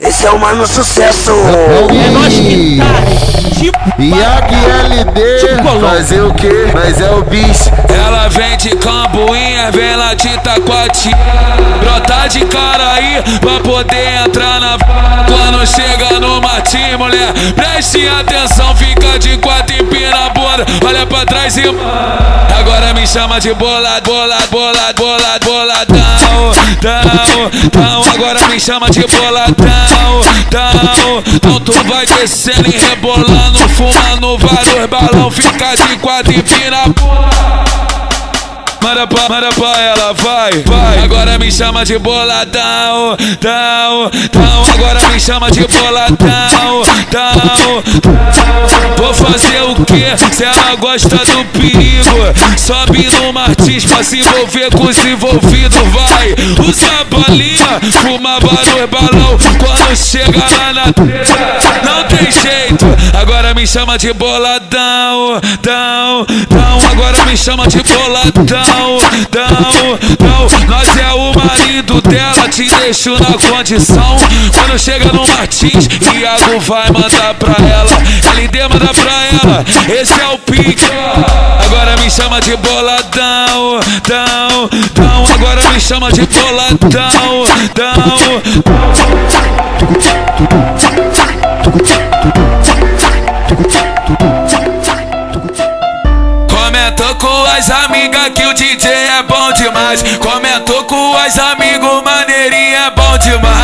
Esse é o mano sucesso. É nós que tá. Tipo, E aqui LD, Tipo fazer o que? Mas é o bicho. Ela vem de Cambuinha, vem lá de Taquati Brota de cara aí pra poder entrar na Quando chega no Martim, mulher Preste atenção, fica de quatro empina a bunda. Olha pra trás e Agora me chama de bolado, bolado, bolado, bolado, boladão Dão, dão, agora me chama de boladão Dão, então tu vai descendo e rebolando Fumando vários balão, fica de quatro empina a bunda Manda pra, manda pra ela, vai, vai. Agora me chama de boladão, dão, dão. Agora me chama de boladão, dão. Vou fazer o que? Se ela gosta do perigo, sobe no Martins pra se envolver com os envolvidos, vai. Usa balinha, fuma barulho, balão. Quando chega lá na treta, me chama de boladão, dão, dão. Agora me chama de boladão, dão, dão. Nós é o marido dela, te deixo na condição. Quando chega no Martins, Iago vai mandar pra ela. LD manda pra ela, esse é o pique. Agora me chama de boladão, dão, dão. Agora me chama de boladão, dão. As amigas que o DJ é bom demais. Comentou com as amigos, maneirinho é bom demais.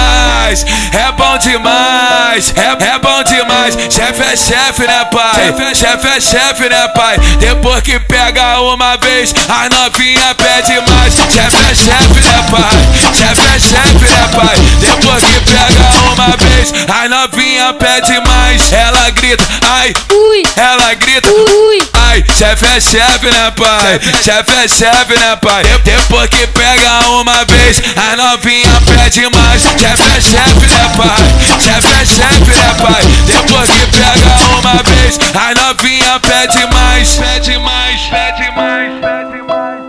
É bom demais, é, é bom demais. Chefe é chefe, né, pai? Chefe é chefe, né, pai? Depois que pega uma vez, as novinha pede mais. Chefe é chefe, né, pai? Chefe é chefe, né, pai? Depois que pega uma vez, as novinha pede mais. Ela grita, ai, Ui, ela grita, ui, Ai, chefe é chefe, né, pai? Chefe é chefe, né, pai? De- Depois que pega uma vez, a novinha pede mais. Chefe é chefe, né, pai? Chefe é chefe, né, pai? Depois que pega uma vez, a novinha pede mais. Pede mais, pede mais, pede mais.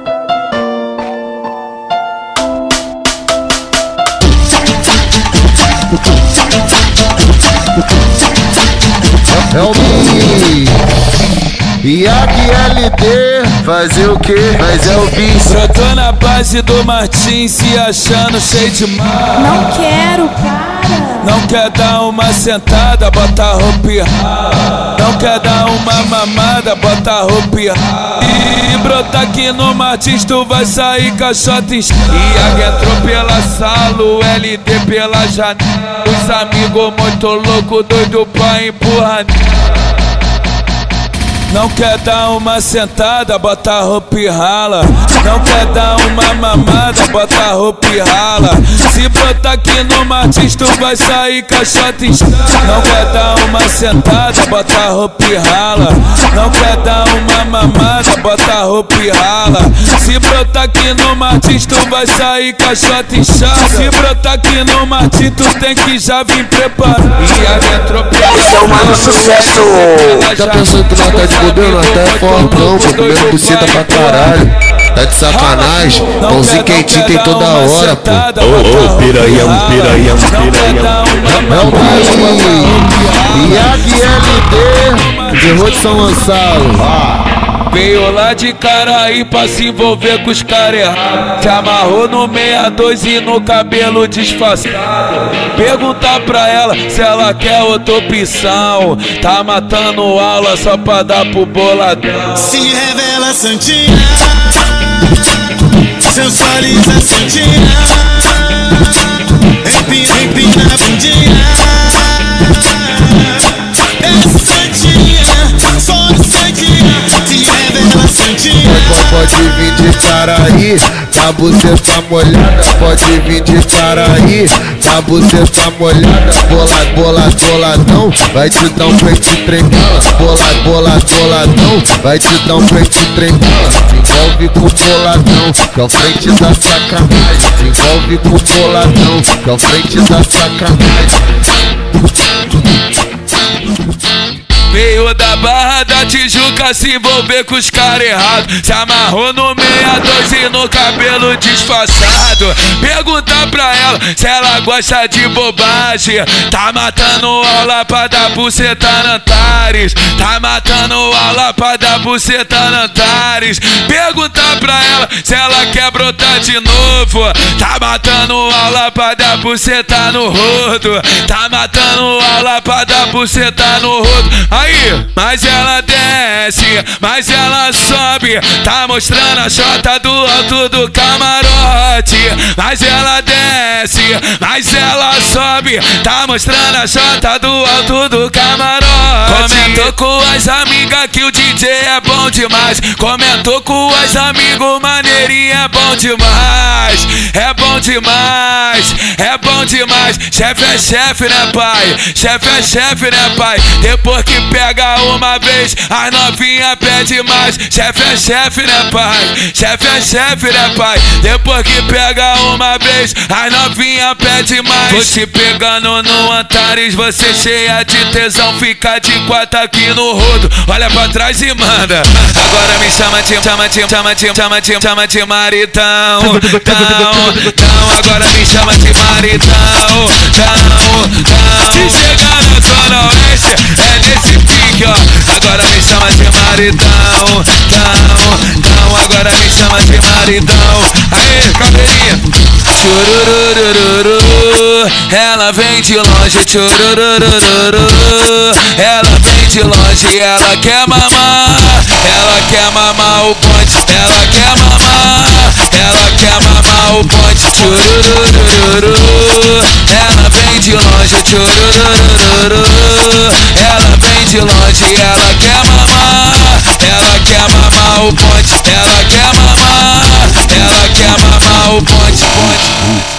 É o bicho. E fazer o que? Mas é o bicho. Brotou na base do Martins, se achando cheio de mal. não quero, para. Não quer dar uma sentada, bota a roupa e. Não quer dar uma mamada, bota a roupa e. E brotar aqui no Martins, tu vai sair caixota em E a entrou pela sala, o LD pela janela. Os amigos muito louco, doido pra empurrar. Não quer dar uma sentada, bota roupa e rala. Não quer dar uma mamada, bota roupa e rala. Se brotar aqui no Martins, tu vai sair caixota em Não quer dar uma sentada, bota roupa e rala. Não quer dar uma mamada, bota roupa e rala. Se brotar aqui no Martins, tu vai sair caixota inchada. Se brotar aqui no Martins, tu tem que já vir preparado. E a metropia. Esse é o mano sucesso. Tá pensando que nós tá de bobeira? Nós tá é fortão, pô, comendo buceta pra caralho. Tá de sacanagem? Pãozinho quentinho tem toda hora, pô. Ô, ô, piranhão, piranhão, piranhão. É o bicho. E aqui LD, de Rua de São Gonçalo. Veio lá de Caraí pra se envolver com os caras errados. Se amarrou no 62 e no cabelo disfarçado. Perguntar pra ela se ela quer outra opção. Tá matando aula só pra dar pro boladão. Se revela santinha Sensualiza santinha Empina, empina a bundinha Desce santinha Só santinha Pode, vir de Caraí, tá buceta molhada. Pode vir de Caraí, tá buceta molhada. Bola, bola, boladão, vai te dar um frente tremela. Bola, bola, boladão, vai te dar um frente tremela. Envolve com boladão, que é o frente da sacanagem. Envolve com boladão, que é o frente da sacanagem. Se envolver com os caras errados. Se amarrou no 62 e no cabelo disfarçado. Pergunta pra ela se ela gosta de bobagem. Tá matando aula pra dar buceta na Antares. Tá matando aula pra dar buceta na Antares. Pergunta pra ela se ela quer brotar de novo. Tá matando aula pra dar buceta no rodo. Tá matando aula pra dar buceta no rodo. Aí, mas ela desce, mas ela sobe. Tá mostrando a chota do alto do camarote. Mas ela desce, mas ela sobe. Tá mostrando a chota do alto do camarote. Comentou com as amigas que o DJ é bom demais. Comentou com as amigos, maneirinho é bom demais. É bom demais, é bom demais. Chefe é chefe, né, pai? Chefe é chefe, né, pai? Depois que pega uma vez, as novinha pede mais. Chefe é chefe, né, pai? Chefe é chefe, né, pai? Depois que pega uma vez, as novinha pede mais. Vou te pegando no Antares, você cheia de tesão, fica de quatro aqui no rodo. Olha pra trás e manda. Agora me chama de, chama de, chama de, chama de, chama de maritão. Tão, tão, agora me chama de maritão. Tão, tão. Se chegar na zona oeste, é nesse pique, ó. Agora me chama de maritão. Tão, tão, agora me chama de maritão. Aê, cabelinha. Churururururu, ela vem de longe, churururururu, ela vem de longe, ela quer mamar, ela quer mamar o ponte, ela quer mamar, ela quer mamar o ponte, churururururu, ela vem de longe, churururururu, ela vem de longe, ela quer mamar, ela quer mamar o ponte, ela quer mamar, ela quer mamar o ponte, ponte.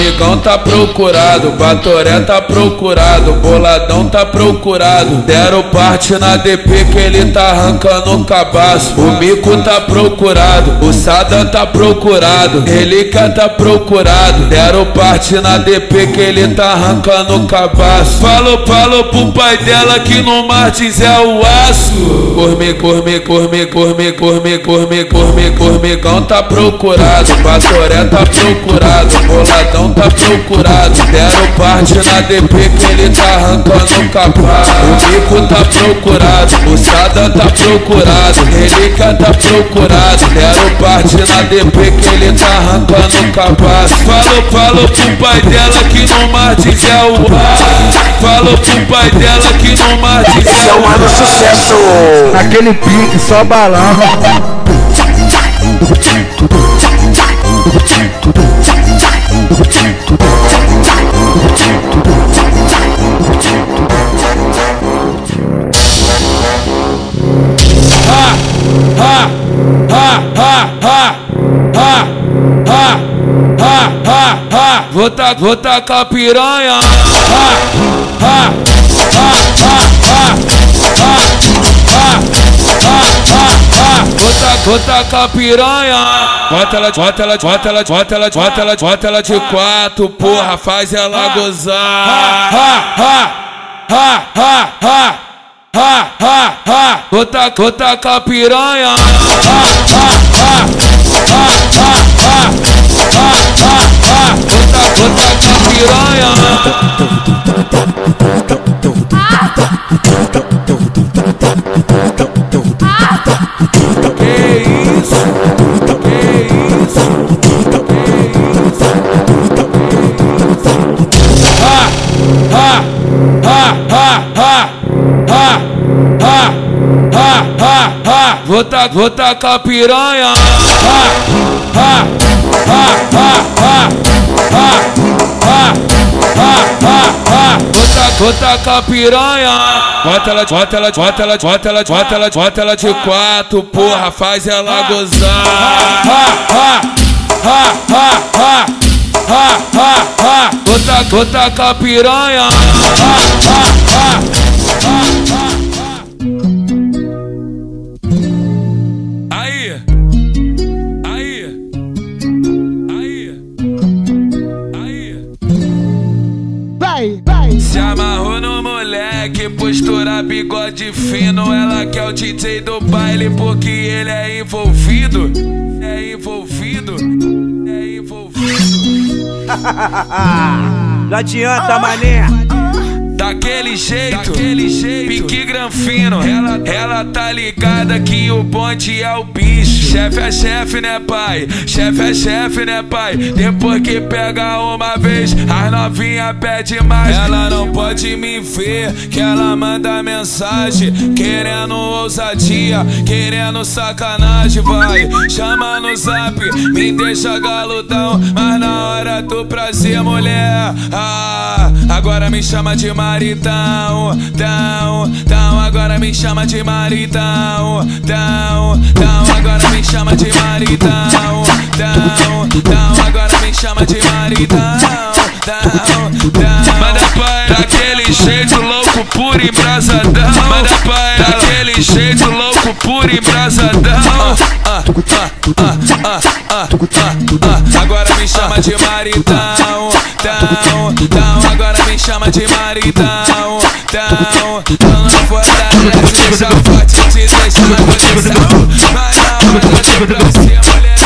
Formigão tá procurado, Batoré tá procurado, Boladão tá procurado. Deram parte na DP que ele tá arrancando o cabaço. O Mico tá procurado, o Sada tá procurado, Relíquia tá procurado. Deram parte na DP que ele tá arrancando o cabaço. Falou, falou pro pai dela que no Martins é o aço. Corme, corme, corme, corme, corme, corme, corme, Formigão tá procurado, Batoré tá procurado, Boladão tá procurado. Deram parte na DP que ele tá arrancando o capaz. O Mico tá procurado, o Sada tá procurado, Relíquia tá procurado. Deram parte na DP que ele tá arrancando o capaz. Falou, falou pro pai dela que no Martins é o ar. Falou pro pai dela que no Martins Esse é é o o maior sucesso. Naquele pique, só balão. Vou ta, vou tacar piranha. Ha, ha, ha, ha, ha, ha, ha, ha, ha, ha. Vou ta, vou tacar piranha. Bota ela, bota ela, bota ela, bota ela, bota ela, bota ela de quatro, porra, faz ela gozar. Ha, ha, ha, ha, ha. Ha, ha, ha, vou ta- vou tacar piranha. Ha, ha, ha, ha, ha, ha, ha, ha, ha. Vou ta- vou tacar piranha. Que Vou ta- vou tacar piranha. Ha, ha, ha, ha, ha, ha, ha, ha, Bota com a piranha Bota ela, bota ela, bota ela, bota ela, bota ela, bota ela de quatro Porra, faz ela gozar. Bota, bota com a piranha bigode fino. Ela quer o DJ do baile porque ele é envolvido. É envolvido. É envolvido. Não adianta, mané. Daquele jeito, daquele jeito, pique granfino. Ela, ela tá ligada que o bonde é o bicho. Chefe é chefe, né, pai? Chefe é chefe, né, pai? Depois que pega uma vez, as novinha pede mais. Ela não pode me ver, que ela manda mensagem. Querendo ousadia, querendo sacanagem, vai. Chama no zap, me deixa galudão. Mas na hora do prazer, mulher. Ah, agora me chama de maridão, tão, tão, agora me chama de maridão, tão, tão, agora me chama de maridão, tão, tão, agora me chama de maridão, tão, tão. Manda pai, daquele jeito louco, puro embrasadão. Manda pai, daquele jeito louco, puro embrasadão. Ah, ah, ah. Agora me chama de maridão, tão, chama de maridão, tão, vou dar essa, já pode te deixar na condição. Mas na hora de prazer, mulher.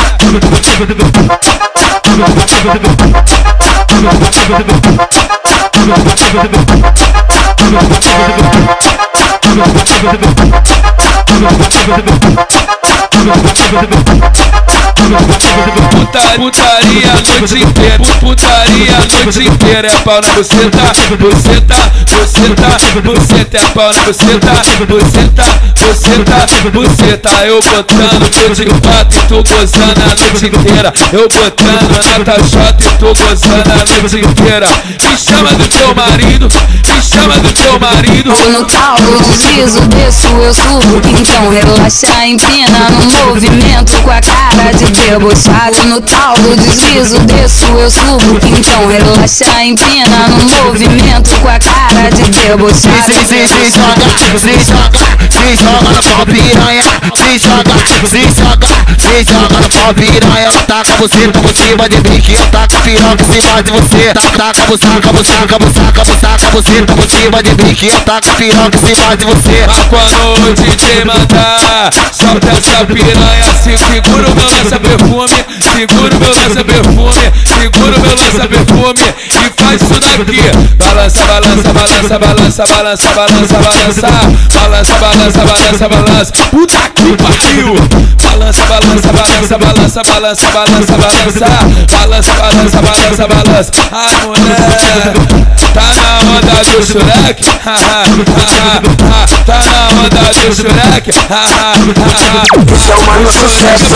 Puta, putaria a noite inteira, pu- putaria a noite inteira é pau na buceta, buceta, buceta, buceta é pau na buceta, buceta, buceta, buceta. Eu botando tu de quatro e tu gozando a noite inteira. Eu botando na tachota e tu gozando a noite inteira. Me chama do teu marido, me chama do teu marido. No tal do deslizo, desço, eu subo Então relaxa, empina no movimento Com a cara de debochado No tal do deslizo, desço, eu subo Então relaxa, empina no movimento Com a cara de debochado. Se, se, se joga, se joga, se joga no pau piranha. Se joga, se joga, se joga no pau piranha. Ela taca você por cima de mim que eu taco piroca em cima de você. Taca, taca, buçaca, buçaca, buçaca, buçaca Você por cima de mim que eu taco piroca em cima de você. Quando o DJ mandar, solta essa piranha Se segura o meu lança-perfume, segura o meu lança-perfume Segura o meu lança-perfume e faz isso daqui Balança, balança, balança, balança, balança, balança, balança Balança, balança, balança, balança Puta que pariu Balança, balança, balança, balança, balança, balança, balança Balança, balança, balança, balança Ai mulher, tá na onda do Shrek Tá na onda do Shrek Esse é o sucesso.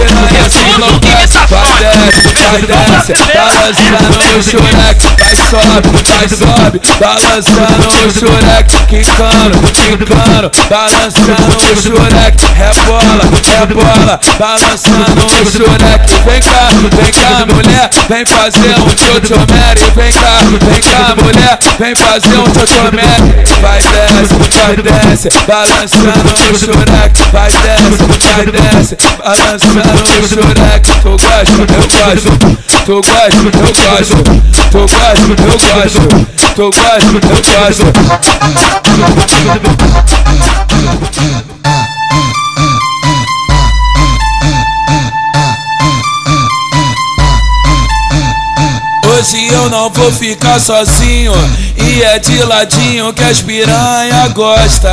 Piranha se enlouquece Vai desce, Balançando o Shrek Vai sobe, vai sobe Balançando o Shrek Quicando, quicando Balançando o Shrek Rebola, rebola Balançando o Shrek Vem cá, vem cá mulher Vem fazer um tchotomere Vem cá, vem cá mulher Vem fazer um tchotomere Vai desce, vai desce Balançando o Shrek Vai desce, vai desce. Balançando o Shrek Tu gosta, eu gosto. Tu gosta, eu gosto. Tu gosta, eu gosto. Tu gosta, eu gosto. Hoje eu não vou ficar sozinho E é de ladinho que as piranha gosta.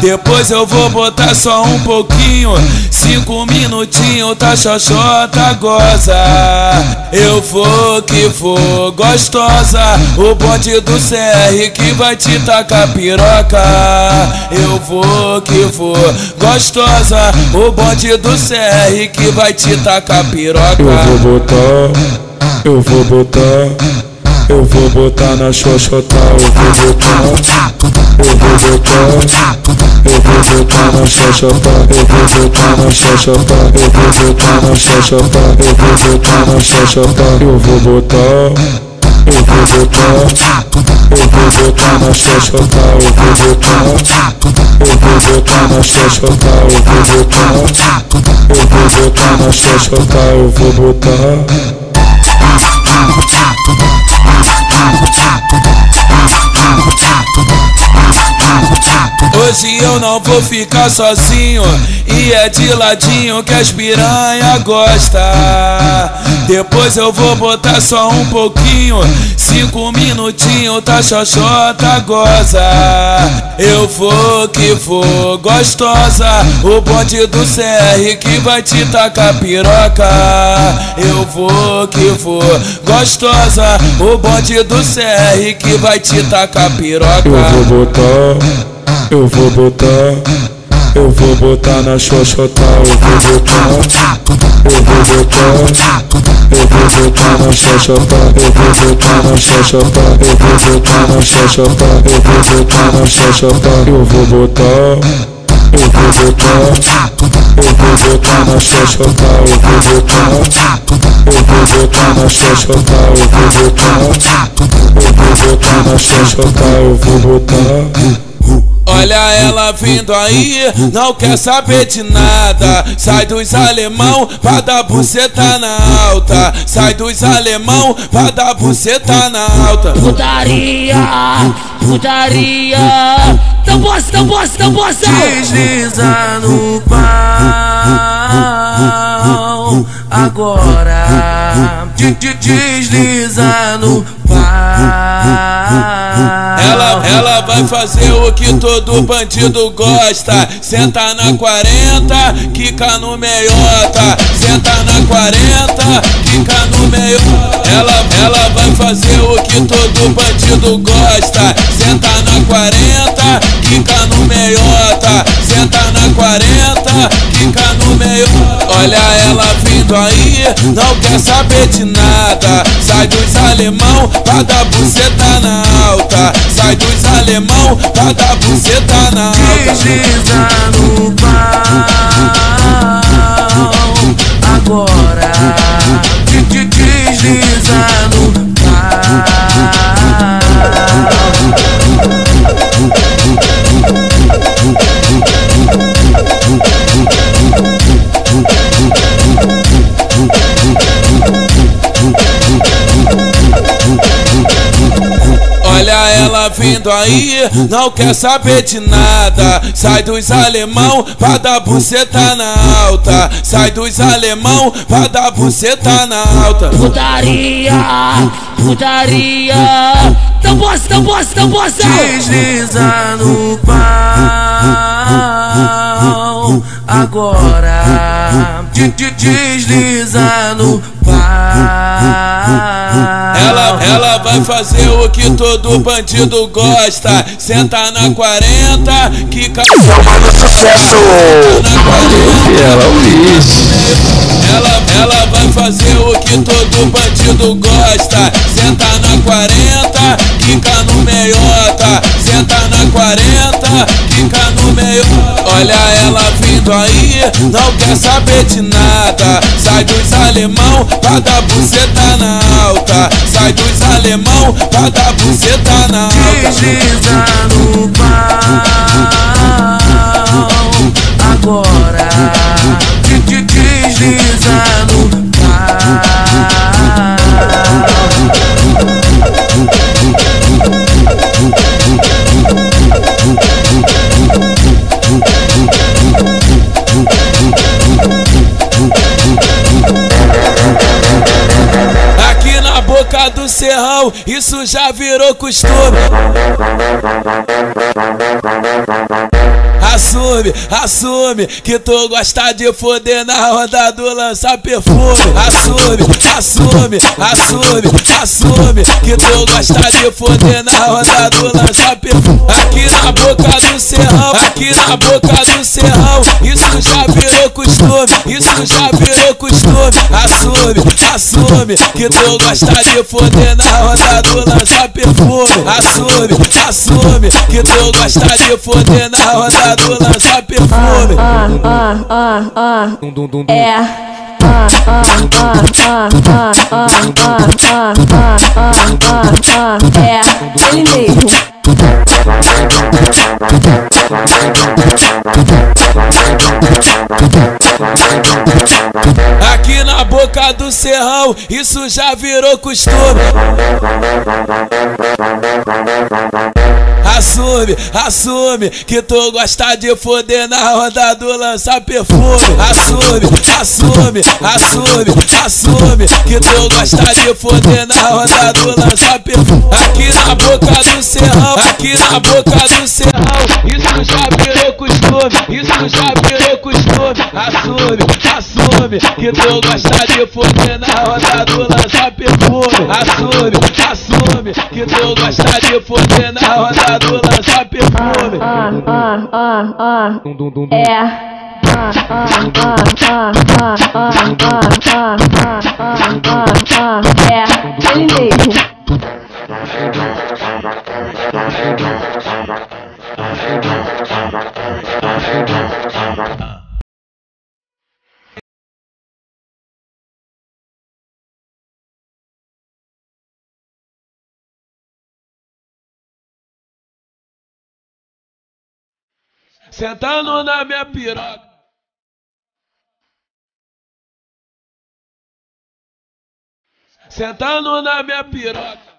Depois eu vou botar só um pouquinho. Cinco minutinhos, tá xoxota, goza. Eu vou que vou, gostosa. O bonde do CR que vai te tacar piroca. Eu vou que vou, gostosa. O bonde do CR que vai te tacar piroca. Eu vou botar, eu vou botar, eu vou botar na xoxota, eu vou botar, eu vou botar, eu vou botar na xoxota, eu vou botar na xoxota, eu vou botar na xoxota, eu vou botar na xoxota, eu vou botar. Eu vou botar, eu vou botar na xoxota, eu vou botar, eu vou botar na xoxota, eu vou botar, eu vou botar na xoxota, eu vou botar. Tchau, tchau. Hoje eu não vou ficar sozinho E é de ladinho que as piranha gosta. Depois eu vou botar só um pouquinho Cinco minutinhos, tá xoxota, goza. Eu vou que vou, gostosa O bonde do CR que vai te tacar piroca. Eu vou que vou, gostosa O bonde do CR que vai te tacar piroca Eu vou botar, eu vou botar, eu vou botar na xoxota, eu vou botar, eu vou botar, eu vou botar na xoxota, eu vou botar na xoxota, eu vou botar na xoxota, eu vou botar na xoxota, eu vou botar. Eu vou botar, eu vou botar na xoxota, eu vou botar, eu vou botar na xoxota, eu vou botar, eu vou botar na xoxota, eu vou botar. Olha ela vindo aí, não quer saber de nada. Sai dos alemão pra dar buceta na alta. Sai dos alemão pra dar buceta na alta. Putaria, putaria. Não posso, não posso, não posso. Desliza no pau agora. De- de- Desliza no pau. Ela, ela vai fazer o que todo bandido gosta. Senta na 40, quica no meiota. Senta na 40, quica no meiota. Ela, ela vai fazer o que todo bandido gosta. Senta na 40, quica no meiota. Senta na 40, quica no meiota. Olha ela vindo aí, não quer saber de nada. Sai dos alemão pra dar buceta na alta. Sai dos alemão pra dar buceta na alta. No pau agora. De- de- Desliza no Olha vindo aí, não quer saber de nada. Sai dos alemão pra dar buceta na alta. Sai dos alemão pra dar buceta na alta. Putaria, putaria. Não posso, não posso, não posso. Desliza no pau agora. De- de- Desliza no pau. Ela, ela vai fazer o que todo bandido gosta. Senta na 40, quica Mano, sucesso! na 40. Ela. Ela, ela vai fazer o que todo bandido gosta. Senta na 40, quica no meiota. Senta na 40, quica no meiota. Olha ela vindo aí, não quer saber de nada. Sai dos alemão pra dar buceta na alta. Sai dos alemão pra dar buceta na alta. Desliza no pau agora. De- de- Desliza no serrão, isso já virou costume. Assume, assume que tu gosta de foder na onda do lançar perfume. Assume, assume, assume, assume que tu gosta de foder na onda do lançar perfume. Aqui na boca do serrão, aqui na boca do serrão, isso já virou costume, isso já virou costume. Assume, assume que tu gosta de foder na onda do lançar perfume. Assume, assume que tu gosta de foder na onda do lança perfume. É. É ele mesmo. Aqui na boca do serrão, isso já virou costume. Assume, assume, que tu gosta de foder na onda do lança perfume. Assume, assume, assume, assume que tu gosta de foder na onda do lança perfume. Aqui na boca do serrão, aqui na boca do serrão, isso já virou costume, isso já virou costume. Assume, assume que tu gosta tá de fudendo na onda do lança perfume. Assume, assume que tu gosta de fuder na onda do lança perfume. Ah, ah, ah, ah, ah. É. É, ele mesmo. Ah, Sentando na minha piroca. Sentando na minha piroca.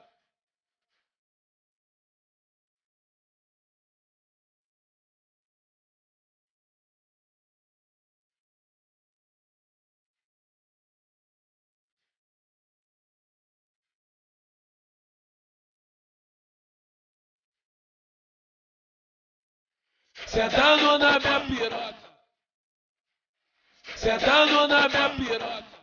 Sentando na minha piroca. Sentando na minha piroca.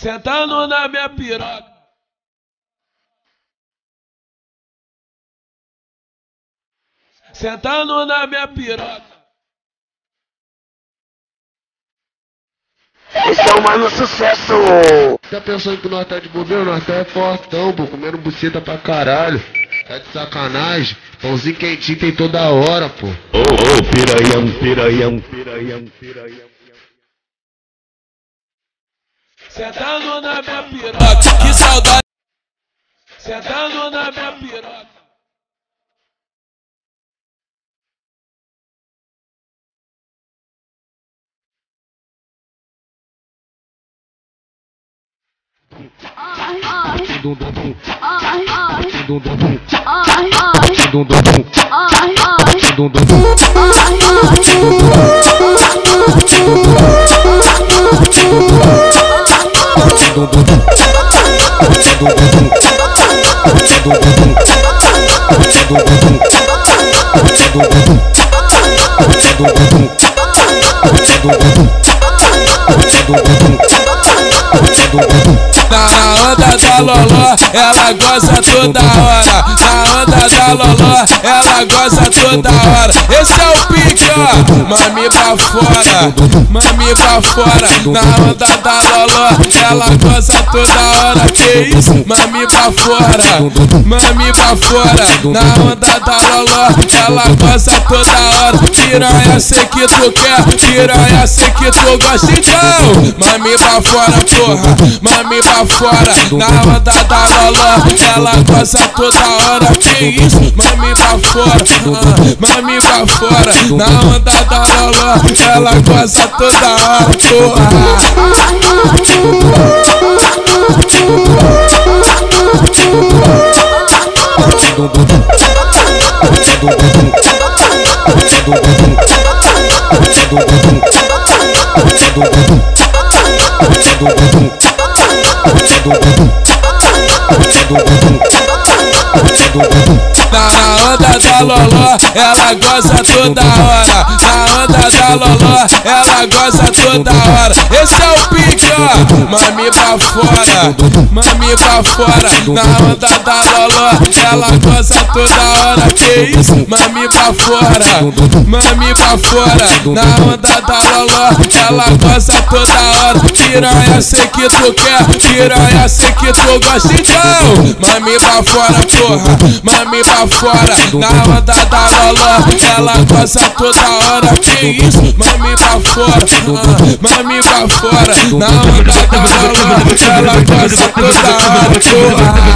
Sentando na minha piroca. Sentando na minha piroca. Esse é o mano sucesso. Tá pensando que nós tá de bobeira? Nós tá é fortão, pô, comendo buceta pra caralho. Tá de sacanagem? Pãozinho quentinho tem toda hora, pô. Ô, ô, piranhão, piranhão, piranhão, piranhão. Sentando na minha piroca. Que saudade. Sentando na minha piroca. Ai, ai, Dum, dum, dum, ai, ai, dum, dum, dum, ai, ai, dum, dum, dum, ai, ai. dum, dum, dum. Dum, dum, dum. Dum, dum, dum. Dum, da Loló, ela goza toda hora. Na onda da Loló, ela goza toda hora. Esse é o pique, ó. Mami pra fora, mami pra fora. Na onda da Loló, ela goza toda hora. Que isso? Mami pra fora, mami pra fora. Na onda da Loló, ela goza toda hora. Piranha, sei que tu quer, piranha, sei que tu gosta. Então, mami pra fora, porra, mami pra fora. Na onda da Loló, ela goza toda hora. Que isso? Mami pra fora, ah, mami pra fora. Na onda da Loló, ela goza toda hora, porra do budu, do budu, do budu, do budu, na onda da Loló, ela goza toda hora. Na onda da Loló, ela goza toda hora. Esse é o pique, ó. Mami pra fora, mami pra fora. Na onda da Loló, ela goza toda hora. Que isso? Mami pra fora, mami pra fora. Na onda da Loló, ela goza toda hora. Piranha, sei que tu quer, piranha, sei que tu gosta. Então, mami pra fora, porra, mami pra fora. Na onda da loló, ela goza toda hora. Que isso, mami pra fora, ah, mami pra fora. Na onda da loló, ela goza toda hora. Porra.